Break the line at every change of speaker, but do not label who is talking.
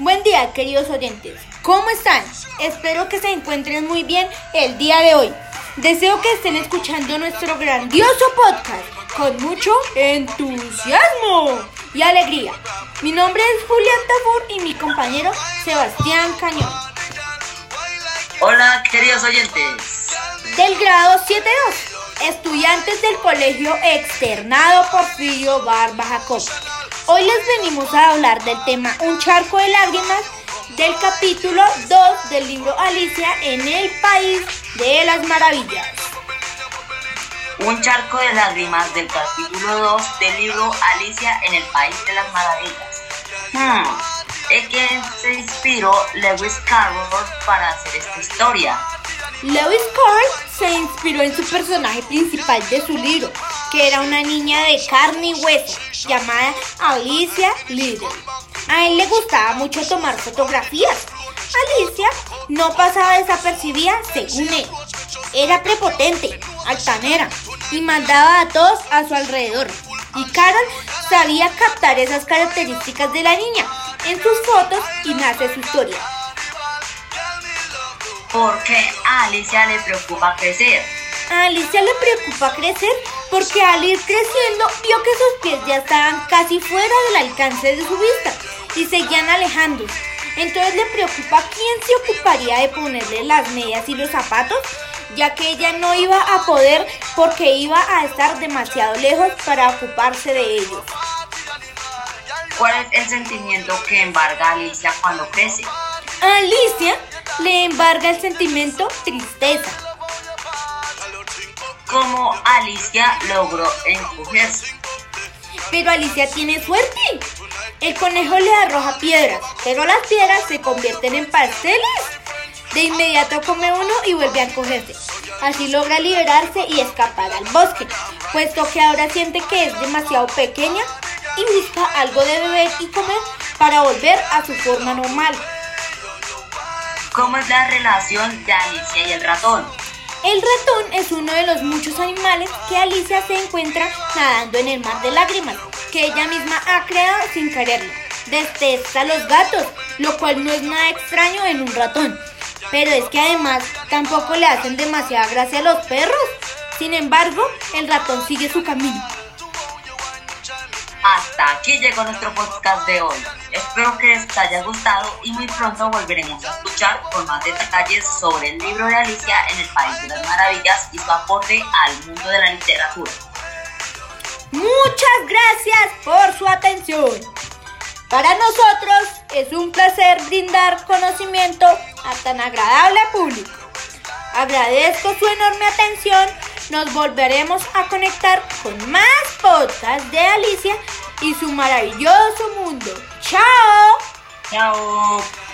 Buen día, queridos oyentes. ¿Cómo están? Espero que se encuentren muy bien el día de hoy. Deseo que estén escuchando nuestro grandioso podcast con mucho entusiasmo y alegría. Mi nombre es Julián Tafur y mi compañero Sebastián Cañón.
Hola, queridos oyentes.
Del grado 7-2, estudiantes del colegio externado Porfirio Barba Jacob. Hoy les venimos a hablar del tema Un charco de lágrimas del capítulo 2 del libro Alicia en el País de las Maravillas.
Un charco de lágrimas del capítulo 2 del libro Alicia en el País de las Maravillas. Hmm, ¿En quién se inspiró Lewis Carroll para hacer esta historia?
Lewis Carroll se inspiró en su personaje principal de su libro, que era una niña de carne y hueso llamada Alicia Liddell. A él le gustaba mucho tomar fotografías. Alicia no pasaba desapercibida según él. Era prepotente, altanera y mandaba a todos a su alrededor. Y Carol sabía captar esas características de la niña en sus fotos y nace su historia.
¿Por qué a Alicia le preocupa crecer?
A Alicia le preocupa crecer porque al ir creciendo vio que sus pies ya estaban casi fuera del alcance de su vista y seguían alejándose. Entonces le preocupa quién se ocuparía de ponerle las medias y los zapatos, ya que ella no iba a poder porque iba a estar demasiado lejos para ocuparse de ellos.
¿Cuál es el sentimiento que embarga a Alicia cuando crece?
A Alicia le embarga el sentimiento tristeza.
¿Cómo Alicia logró encogerse?
Pero Alicia tiene suerte. El conejo le arroja piedras, pero las piedras se convierten en pasteles. De inmediato come uno y vuelve a encogerse. Así logra liberarse y escapar al bosque, puesto que ahora siente que es demasiado pequeña y busca algo de beber y comer para volver a su forma normal.
¿Cómo es la relación de Alicia y el ratón?
El ratón es uno de los muchos animales que Alicia se encuentra nadando en el mar de lágrimas, que ella misma ha creado sin quererlo. Detesta a los gatos, lo cual no es nada extraño en un ratón. Pero es que además tampoco le hacen demasiada gracia a los perros. Sin embargo, el ratón sigue su camino.
Hasta aquí llegó nuestro podcast de hoy. Espero que les haya gustado y muy pronto volveremos a escuchar con más detalles sobre el libro de Alicia en el País de las Maravillas y su aporte al mundo de la literatura.
Muchas gracias por su atención. Para nosotros es un placer brindar conocimiento a tan agradable público. Agradezco su enorme atención. Nos volveremos a conectar con más podcasts de Alicia y su maravilloso mundo. ¡Chao!
Chao.